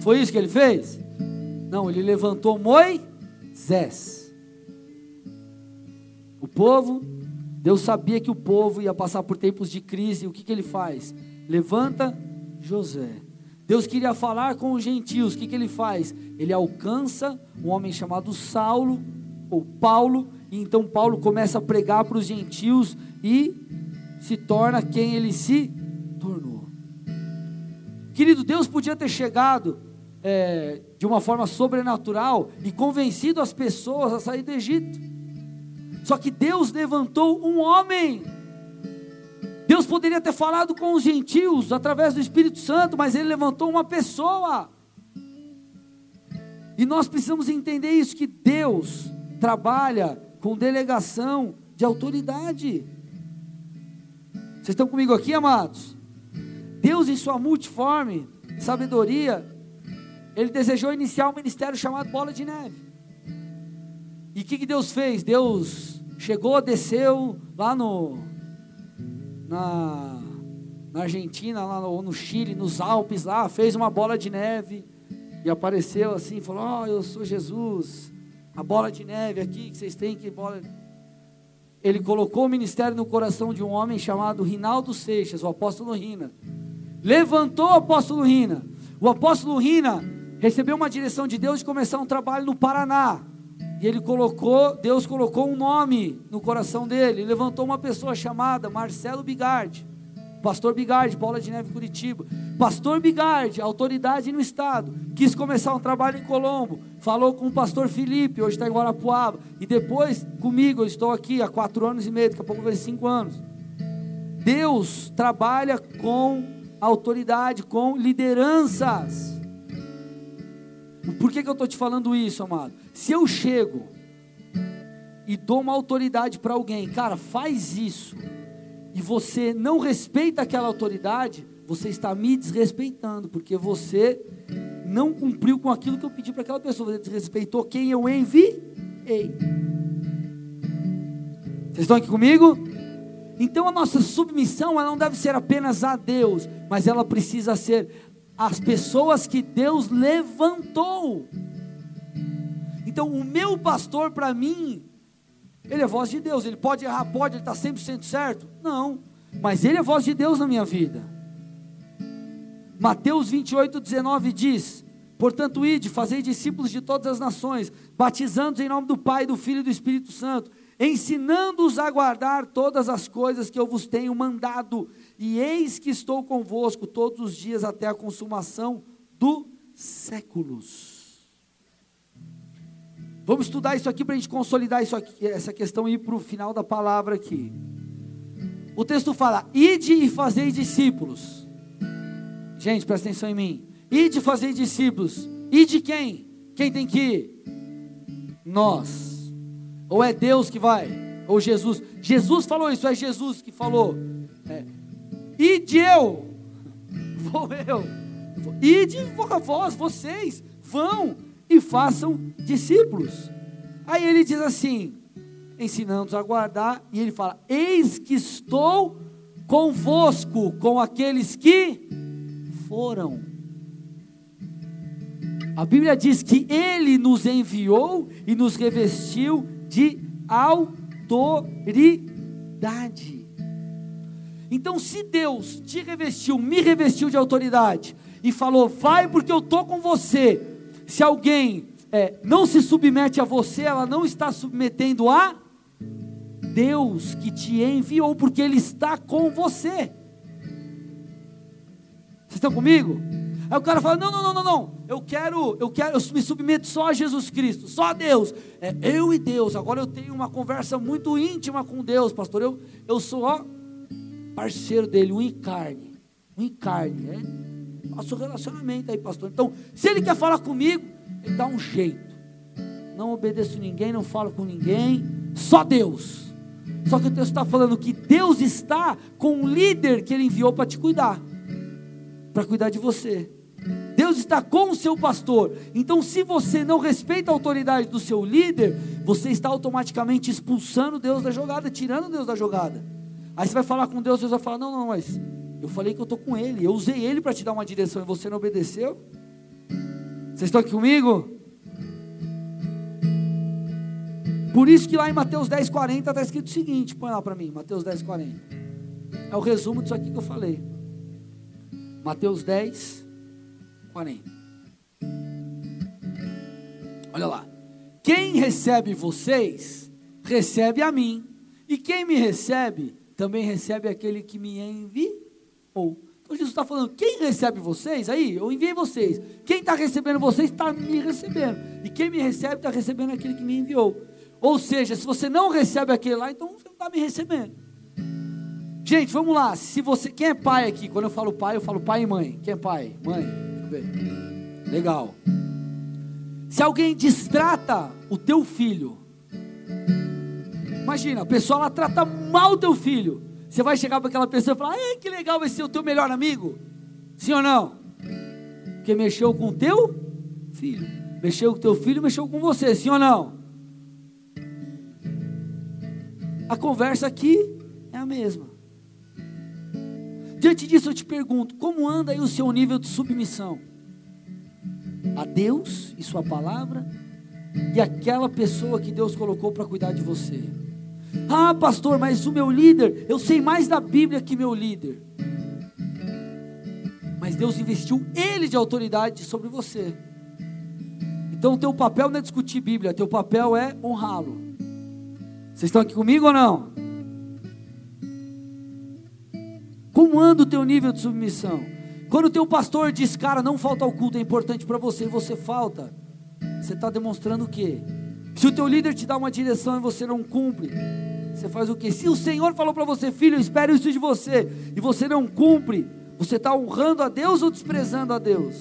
Foi isso que ele fez? Não, ele levantou Moisés. O povo Deus sabia que o povo ia passar por tempos de crise, o que, que ele faz? Levanta José. Deus queria falar com os gentios, o que, que ele faz? Ele alcança um homem chamado Saulo, ou Paulo, e então Paulo começa a pregar para os gentios e se torna quem ele se tornou. Querido, Deus podia ter chegado é, de uma forma sobrenatural e convencido as pessoas a sair do Egito. Só que Deus levantou um homem. Deus poderia ter falado com os gentios através do Espírito Santo, mas ele levantou uma pessoa. E nós precisamos entender isso que Deus trabalha com delegação de autoridade. Vocês estão comigo aqui, amados? Deus, em sua multiforme sabedoria, ele desejou iniciar um ministério chamado Bola de Neve. E o que, que Deus fez? Deus Chegou, desceu lá no na, na Argentina, lá no, no Chile, nos Alpes lá, fez uma bola de neve e apareceu assim, falou: "Ó, oh, eu sou Jesus". a bola de neve aqui que vocês têm que bola. Ele colocou o ministério no coração de um homem chamado Rinaldo Seixas, o apóstolo Rina. Levantou o apóstolo Rina. O apóstolo Rina recebeu uma direção de Deus de começar um trabalho no Paraná. E ele colocou, Deus colocou um nome no coração dele, ele levantou uma pessoa chamada Marcelo Bigardi. Pastor Bigardi, Bola de Neve Curitiba. Pastor Bigardi, autoridade no estado, quis começar um trabalho em Colombo. Falou com o pastor Felipe, hoje está em Guarapuava. E depois comigo, eu estou aqui há quatro anos e meio, daqui a pouco vai cinco anos. Deus trabalha com autoridade, com lideranças. Por que, que eu estou te falando isso, amado? Se eu chego e dou uma autoridade para alguém, cara, faz isso e você não respeita aquela autoridade, você está me desrespeitando, porque você não cumpriu com aquilo que eu pedi para aquela pessoa, você desrespeitou quem eu enviei. Vocês estão aqui comigo? Então a nossa submissão ela não deve ser apenas a Deus, mas ela precisa ser às pessoas que Deus levantou. Então o meu pastor para mim ele é voz de Deus. Ele pode errar, pode, ele está 100% certo? Não. Mas ele é voz de Deus na minha vida. Mateus 28, 19 diz: Portanto, ide, fazei discípulos de todas as nações, batizando-os em nome do Pai, do Filho e do Espírito Santo, ensinando-os a guardar todas as coisas que eu vos tenho mandado, e eis que estou convosco todos os dias até a consumação dos séculos. Vamos estudar isso aqui para a gente consolidar isso aqui, essa questão e ir para o final da palavra aqui. O texto fala: ide e fazei discípulos. Gente, presta atenção em mim. Ide e fazei discípulos. E de quem? Quem tem que ir? Nós. Ou é Deus que vai? Ou Jesus? Jesus falou isso, é Jesus que falou. É. Ide eu. Vou eu. Ide vós, vocês. Vão e façam discípulos. Aí ele diz assim, ensinando-os a guardar, e ele fala: Eis que estou convosco com aqueles que foram. A Bíblia diz que ele nos enviou e nos revestiu de autoridade. Então, se Deus te revestiu, me revestiu de autoridade e falou: Vai porque eu estou com você se alguém é, não se submete a você, ela não está submetendo a Deus que te enviou, porque Ele está com você. Vocês estão comigo? Aí o cara fala: não, não, não, não, não. Eu quero, eu quero, eu me submeto só a Jesus Cristo, só a Deus. É eu e Deus. Agora eu tenho uma conversa muito íntima com Deus, pastor. Eu, eu sou ó, parceiro dele, um encarne. Um encarne, é? Nosso relacionamento aí, pastor. Então, se ele quer falar comigo, ele dá um jeito. Não obedeço ninguém, não falo com ninguém, só Deus. Só que o texto está falando que Deus está com um líder que ele enviou para te cuidar, para cuidar de você. Deus está com o seu pastor. Então, se você não respeita a autoridade do seu líder, você está automaticamente expulsando Deus da jogada, tirando Deus da jogada. Aí você vai falar com Deus, Deus vai falar: não, não, mas eu falei que eu estou com ele. Eu usei ele para te dar uma direção e você não obedeceu. Vocês estão aqui comigo? Por isso que lá em Mateus 10, 40 está escrito o seguinte: põe lá para mim, Mateus 10, 40. É o resumo disso aqui que eu falei. Mateus 10, 40. Olha lá. Quem recebe vocês, recebe a mim. E quem me recebe, também recebe aquele que me envia Então Jesus está falando, quem recebe vocês, aí, eu enviei vocês. Quem está recebendo vocês, está me recebendo. E quem me recebe, está recebendo aquele que me enviou. Ou seja, se você não recebe aquele lá, então você não está me recebendo. Gente, vamos lá. Se você, quem é pai aqui? Quando eu falo pai, eu falo pai e mãe. Quem é pai? Mãe. Legal. Se alguém distrata o teu filho, imagina, a pessoa ela trata mal o teu filho. Você vai chegar para aquela pessoa e falar: que legal vai ser o teu melhor amigo. Sim ou não? Porque mexeu com o teu filho. Mexeu com o teu filho, mexeu com você. Sim ou não? A conversa aqui é a mesma. Diante disso eu te pergunto: como anda aí o seu nível de submissão? A Deus e Sua palavra? e aquela pessoa que Deus colocou para cuidar de você. Ah, pastor, mas o meu líder, eu sei mais da Bíblia que meu líder. Mas Deus investiu ele de autoridade sobre você. Então o teu papel não é discutir Bíblia, teu papel é honrá-lo. Vocês estão aqui comigo ou não? Como anda o teu nível de submissão? Quando o teu pastor diz, cara, não falta ao culto, é importante para você e você falta, você está demonstrando o quê? Se o teu líder te dá uma direção e você não cumpre, você faz o quê? Se o Senhor falou para você, filho, espero isso de você, e você não cumpre, você está honrando a Deus ou desprezando a Deus?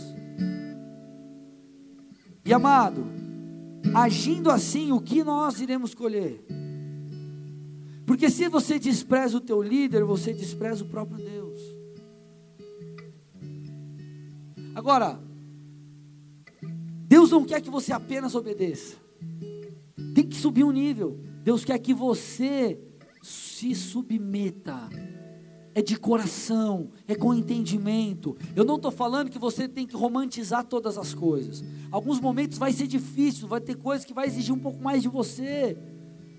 E amado, agindo assim, o que nós iremos colher? Porque se você despreza o teu líder, você despreza o próprio Deus. Agora, Deus não quer que você apenas obedeça. Que subir um nível. Deus quer que você se submeta. É de coração, é com entendimento. Eu não estou falando que você tem que romantizar todas as coisas. Alguns momentos vai ser difícil, vai ter coisas que vai exigir um pouco mais de você.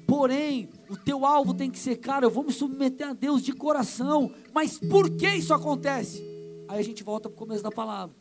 Porém, o teu alvo tem que ser, cara, eu vou me submeter a Deus de coração. Mas por que isso acontece? Aí a gente volta para o começo da palavra.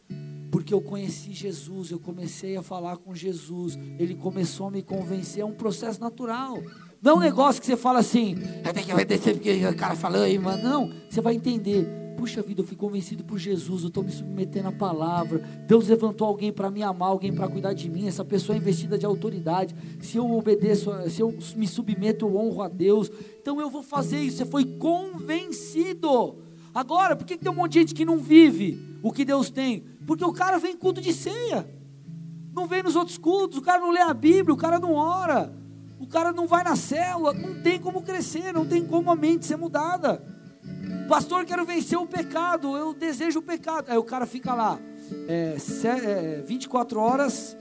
Porque eu conheci Jesus, eu comecei a falar com Jesus, ele começou a me convencer, é um processo natural. Não é um negócio que você fala assim, tenho que obedecer porque o cara falou aí, mano. Não, você vai entender. Puxa vida, eu fui convencido por Jesus, eu estou me submetendo à palavra. Deus levantou alguém para me amar, alguém para cuidar de mim. Essa pessoa é investida de autoridade. Se eu obedeço, se eu me submeto, eu honro a Deus. Então eu vou fazer isso. Você foi convencido. Agora, por que tem um monte de gente que não vive o que Deus tem? Porque o cara vem em culto de ceia, não vem nos outros cultos, o cara não lê a Bíblia, o cara não ora, o cara não vai na célula, não tem como crescer, não tem como a mente ser mudada. Pastor, quero vencer o pecado, eu desejo o pecado. Aí o cara fica lá, é, é, 24 horas,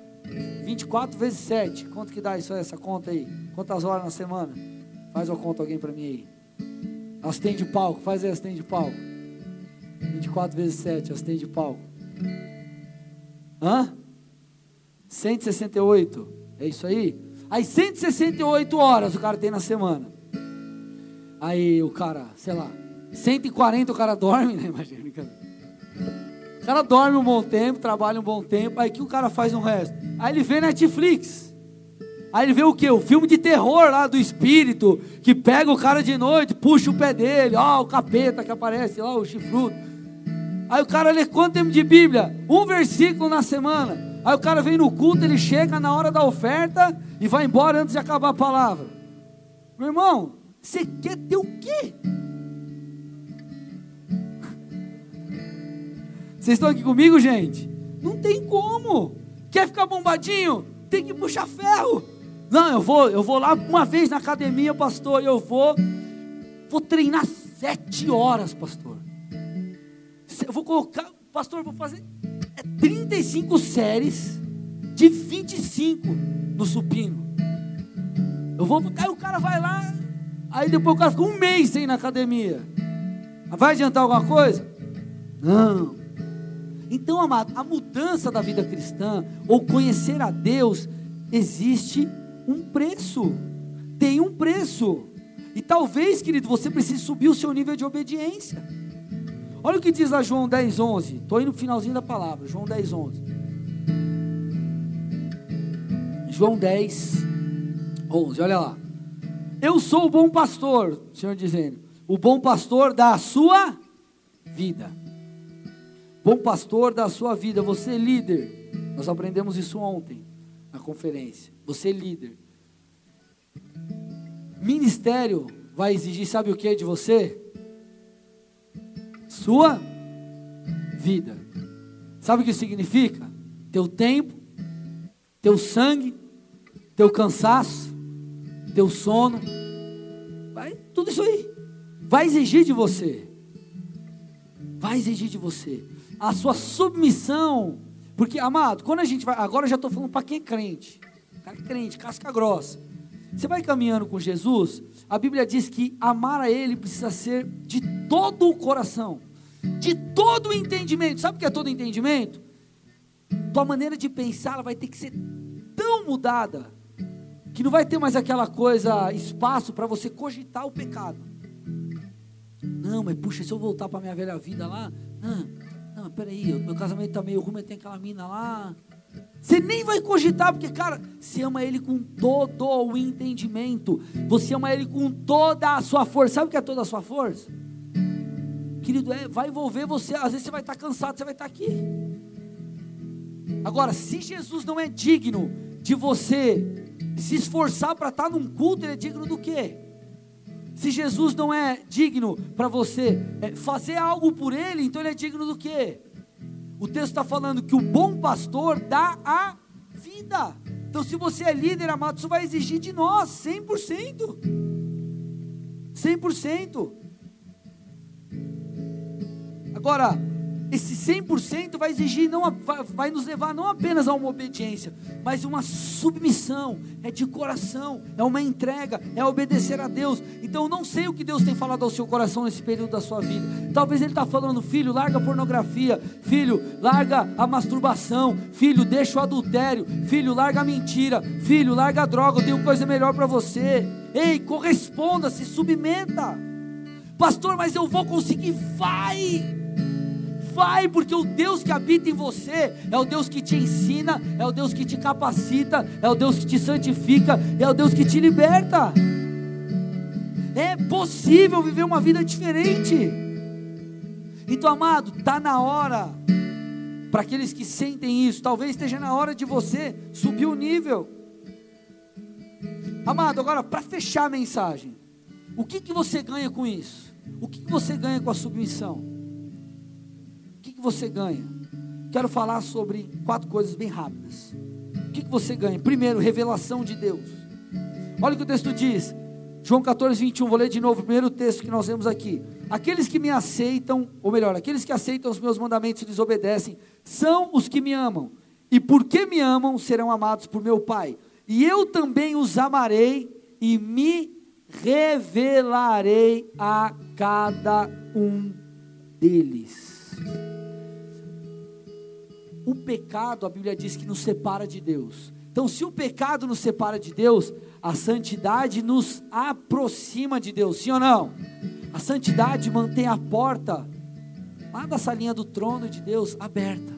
24 vezes 7. Quanto que dá isso, essa conta aí? Quantas horas na semana? Faz uma conta alguém para mim aí. Assistente de palco, faz aí assistente de palco. 24 vezes 7, assistente de palco. Hã? 168. É isso aí? Aí 168 horas o cara tem na semana. Aí o cara, sei lá, 140 o cara dorme, né? Imagina, O cara dorme um bom tempo, trabalha um bom tempo, aí que o cara faz no resto? Aí ele vê Netflix. Aí ele vê o que? O filme de terror lá do espírito, que pega o cara de noite, puxa o pé dele, ó, o capeta que aparece lá, o chifrudo. Aí o cara lê quanto tempo de Bíblia? Um versículo na semana. Aí o cara vem no culto, ele chega na hora da oferta e vai embora antes de acabar a palavra. Meu irmão, você quer ter o quê? Vocês estão aqui comigo, gente? Não tem como. Quer ficar bombadinho? Tem que puxar ferro. Não, eu vou, eu vou lá uma vez na academia, pastor, eu vou, vou treinar sete horas, pastor. Eu vou colocar, pastor, vou fazer é 35 séries de 25 no supino. Eu vou, aí o cara vai lá, aí depois o cara fica um mês sem ir na academia. Vai adiantar alguma coisa? Não. Então, amado, a mudança da vida cristã, ou conhecer a Deus, existe um preço. Tem um preço. E talvez, querido, você precise subir o seu nível de obediência. Olha o que diz lá João 10, 11. Estou indo no finalzinho da palavra. João 10, 11. João 10, 11. Olha lá. Eu sou o bom pastor, o Senhor dizendo. O bom pastor da sua vida bom pastor da sua vida, você é líder. Nós aprendemos isso ontem na conferência. Você é líder. Ministério vai exigir, sabe o que de você? Sua vida. Sabe o que significa? Teu tempo, teu sangue, teu cansaço, teu sono. Vai, tudo isso aí. Vai exigir de você. Vai exigir de você a sua submissão. Porque, amado, quando a gente vai. Agora eu já estou falando para quem é crente. Cara crente, casca grossa. Você vai caminhando com Jesus, a Bíblia diz que amar a Ele precisa ser de todo o coração, de todo o entendimento. Sabe o que é todo entendimento? Tua maneira de pensar ela vai ter que ser tão mudada que não vai ter mais aquela coisa, espaço para você cogitar o pecado. Não, mas puxa, se eu voltar para minha velha vida lá, não, não, peraí, meu casamento está meio ruim, tem aquela mina lá. Você nem vai cogitar, porque, cara, você ama ele com todo o entendimento, você ama ele com toda a sua força. Sabe o que é toda a sua força? Querido, é, vai envolver você. Às vezes você vai estar cansado, você vai estar aqui. Agora, se Jesus não é digno de você se esforçar para estar num culto, ele é digno do quê? Se Jesus não é digno para você é, fazer algo por ele, então ele é digno do quê? O texto está falando que o bom pastor dá a vida. Então, se você é líder, amado, isso vai exigir de nós 100%. 100%. Agora, esse 100% vai exigir, não, vai, nos levar não apenas a uma obediência, mas uma submissão, é de coração, é uma entrega, é obedecer a Deus. Então eu não sei o que Deus tem falado ao seu coração nesse período da sua vida. Talvez Ele está falando, filho, larga a pornografia, filho, larga a masturbação, filho, deixa o adultério, filho, larga a mentira, filho, larga a droga, eu tenho coisa melhor para você. Ei, corresponda, se submeta. Pastor, mas eu vou conseguir, vai vai, porque o Deus que habita em você é o Deus que te ensina, é o Deus que te capacita, é o Deus que te santifica, é o Deus que te liberta. É possível viver uma vida diferente. Então, amado, está na hora, para aqueles que sentem isso, talvez esteja na hora de você subir o nível. Amado, agora para fechar a mensagem, o que, que você ganha com isso? O que, que você ganha com a submissão? Você ganha? Quero falar sobre quatro coisas bem rápidas. O que, que você ganha? Primeiro, revelação de Deus. Olha o que o texto diz. João 14, 21, vou ler de novo o primeiro texto que nós vemos aqui. Aqueles que me aceitam, ou melhor, aqueles que aceitam os meus mandamentos e lhes obedecem, são os que me amam. E porque me amam, serão amados por meu Pai. E eu também os amarei e me revelarei a cada um deles. O pecado, a Bíblia diz que nos separa de Deus. Então, se o pecado nos separa de Deus, a santidade nos aproxima de Deus, sim ou não? A santidade mantém a porta lá da salinha do trono de Deus aberta.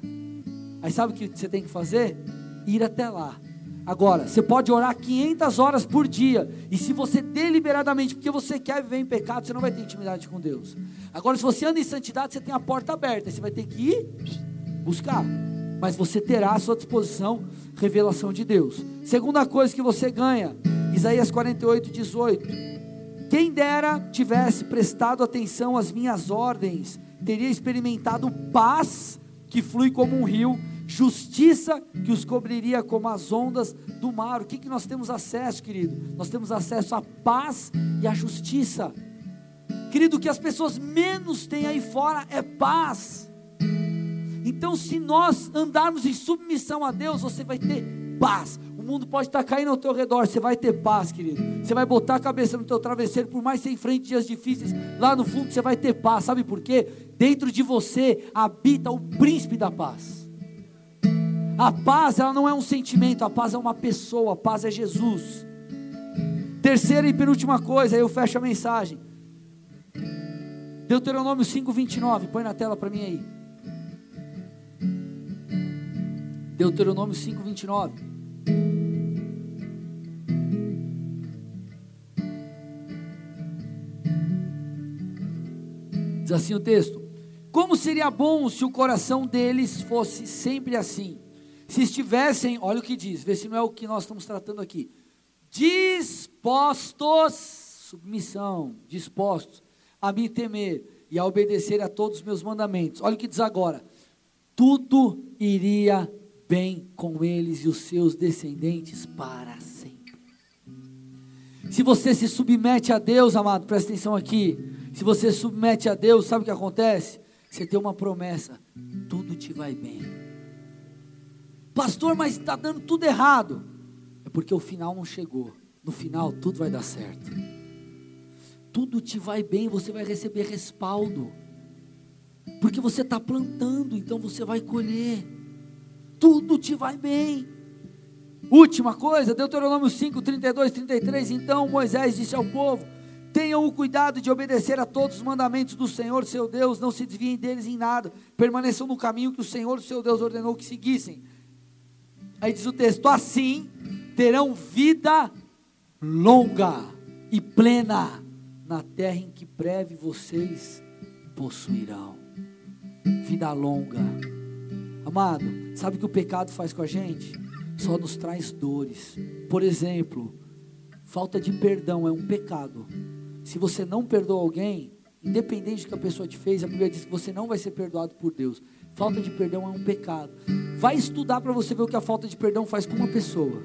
Aí sabe o que você tem que fazer? Ir até lá. Agora, você pode orar 500 horas por dia, e se você deliberadamente, porque você quer viver em pecado, você não vai ter intimidade com Deus. Agora, se você anda em santidade, você tem a porta aberta, você vai ter que ir buscar mas você terá à sua disposição revelação de Deus. Segunda coisa que você ganha, Isaías 48, 18. Quem dera tivesse prestado atenção às minhas ordens, teria experimentado paz que flui como um rio, justiça que os cobriria como as ondas do mar. O que, que nós temos acesso, querido? Nós temos acesso à paz e à justiça. Querido, o que as pessoas menos têm aí fora é paz. Então, se nós andarmos em submissão a Deus, você vai ter paz. O mundo pode estar caindo ao teu redor, você vai ter paz, querido. Você vai botar a cabeça no teu travesseiro, por mais que você enfrente dias difíceis, lá no fundo você vai ter paz. Sabe por quê? Dentro de você habita o príncipe da paz. A paz, ela não é um sentimento, a paz é uma pessoa, a paz é Jesus. Terceira e penúltima coisa, aí eu fecho a mensagem. Deuteronômio 5:29, põe na tela para mim aí. Deuteronômio 5, 29. Diz assim o texto: Como seria bom se o coração deles fosse sempre assim, se estivessem, olha o que diz, vê se não é o que nós estamos tratando aqui, dispostos, submissão, dispostos a me temer e a obedecer a todos os meus mandamentos. Olha o que diz agora: tudo iria bem com eles e os seus descendentes para sempre. Se você se submete a Deus, amado, presta atenção aqui. Se você se submete a Deus, sabe o que acontece? Você tem uma promessa: tudo te vai bem. Pastor, mas está dando tudo errado. É porque o final não chegou. No final, tudo vai dar certo. Tudo te vai bem, você vai receber respaldo. Porque você está plantando, então você vai colher tudo te vai bem. Última coisa, Deuteronômio 5, 32, 33. Então Moisés disse ao povo: Tenham o cuidado de obedecer a todos os mandamentos do Senhor, seu Deus, não se desviem deles em nada, permaneçam no caminho que o Senhor, seu Deus, ordenou que seguissem. Aí diz o texto: Assim terão vida longa e plena na terra em que breve vocês possuirão. Vida longa. Amado, sabe o que o pecado faz com a gente? Só nos traz dores. Por exemplo, falta de perdão é um pecado. Se você não perdoa alguém, independente do que a pessoa te fez, a Bíblia diz que você não vai ser perdoado por Deus. Falta de perdão é um pecado. Vai estudar para você ver o que a falta de perdão faz com uma pessoa.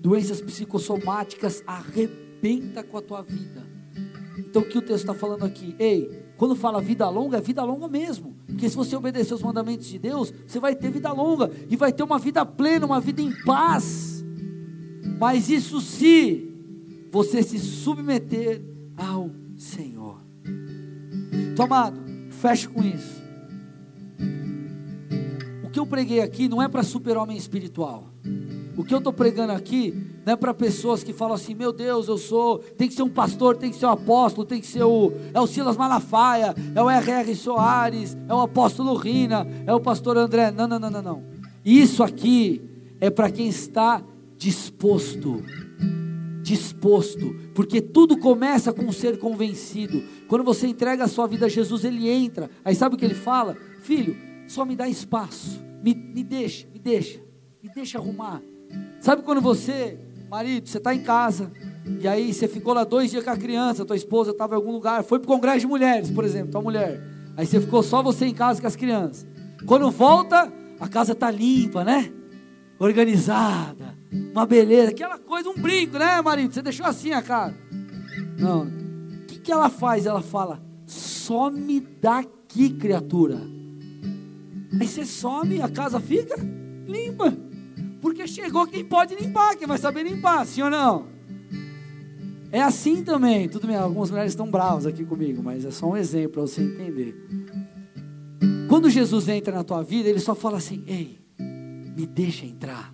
Doenças psicossomáticas arrebenta com a tua vida. Então o que o texto está falando aqui? Ei, quando fala vida longa, é vida longa mesmo. Porque se você obedecer os mandamentos de Deus, você vai ter vida longa e vai ter uma vida plena, uma vida em paz. Mas isso se você se submeter ao Senhor. Então, amado, feche com isso. O que eu preguei aqui não é para super-homem espiritual. O que eu estou pregando aqui não é para pessoas que falam assim, meu Deus, eu sou, tem que ser um pastor, tem que ser um apóstolo, tem que ser o, é o Silas Malafaia, é o R.R. Soares, é o apóstolo Rina, é o pastor André. Não, não, não, não, não. Isso aqui é para quem está disposto. Disposto, porque tudo começa com ser convencido. Quando você entrega a sua vida a Jesus, ele entra. Aí sabe o que ele fala? Filho, só me dá espaço, me, me deixa, me deixa, me deixa arrumar Sabe quando você, marido, você está em casa, e aí você ficou lá dois dias com a criança, tua esposa estava em algum lugar, foi para o congresso de mulheres, por exemplo, tua mulher. Aí você ficou só você em casa com as crianças. Quando volta, a casa está limpa, né? Organizada, uma beleza, aquela coisa, um brinco, né, marido? Você deixou assim a casa. Não. O que, que ela faz? Ela fala: some daqui, criatura. Aí você some, a casa fica limpa. Porque chegou quem pode limpar, quem vai saber limpar, sim ou não? É assim também, tudo bem, algumas mulheres estão bravas aqui comigo, mas é só um exemplo para você entender. Quando Jesus entra na tua vida, ele só fala assim: ei, me deixa entrar.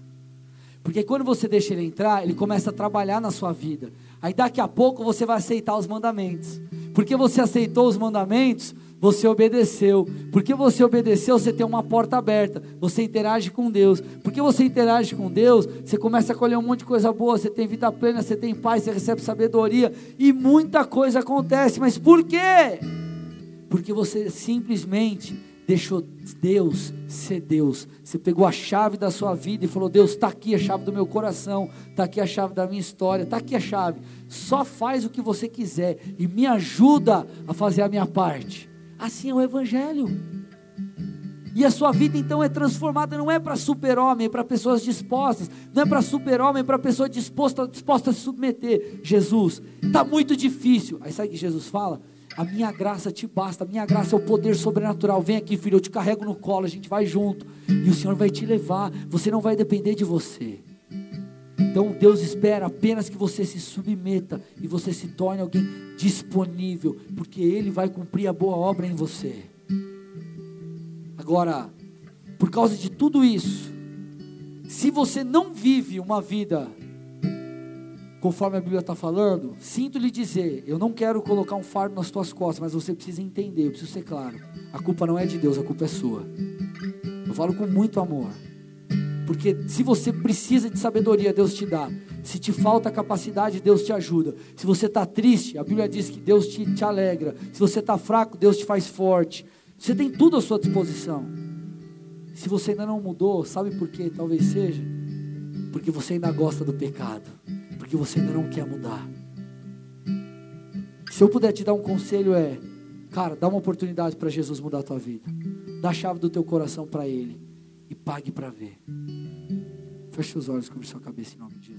Porque quando você deixa ele entrar, ele começa a trabalhar na sua vida. Aí daqui a pouco você vai aceitar os mandamentos. Porque você aceitou os mandamentos, você obedeceu. Porque você obedeceu, você tem uma porta aberta. Você interage com Deus. Porque você interage com Deus, você começa a colher um monte de coisa boa. Você tem vida plena, você tem paz, você recebe sabedoria. E muita coisa acontece. Mas por quê? Porque você simplesmente deixou Deus ser Deus. Você pegou a chave da sua vida e falou: Deus, está aqui a chave do meu coração, está aqui a chave da minha história, está aqui a chave. Só faz o que você quiser e me ajuda a fazer a minha parte. Assim é o Evangelho. E a sua vida então é transformada, não é para super-homem, é para pessoas dispostas, não é para super-homem, é para pessoa disposta, disposta a se submeter. Jesus, está muito difícil. Aí sabe o que Jesus fala? A minha graça te basta, a minha graça é o poder sobrenatural. Vem aqui, filho, eu te carrego no colo, a gente vai junto. E o Senhor vai te levar, você não vai depender de você. Então Deus espera apenas que você se submeta e você se torne alguém disponível, porque Ele vai cumprir a boa obra em você. Agora, por causa de tudo isso, se você não vive uma vida conforme a Bíblia está falando, sinto lhe dizer, eu não quero colocar um fardo nas tuas costas, mas você precisa entender, eu preciso ser claro. A culpa não é de Deus, a culpa é sua. Eu falo com muito amor. Porque se você precisa de sabedoria, Deus te dá. Se te falta capacidade, Deus te ajuda. Se você está triste, a Bíblia diz que Deus te, te alegra. Se você está fraco, Deus te faz forte. Você tem tudo à sua disposição. Se você ainda não mudou, sabe por quê? Talvez seja porque você ainda gosta do pecado, porque você ainda não quer mudar. Se eu puder te dar um conselho é, cara, dá uma oportunidade para Jesus mudar a tua vida. Dá a chave do teu coração para Ele e pague para ver. Feche os olhos, cobre sua cabeça em nome de Jesus.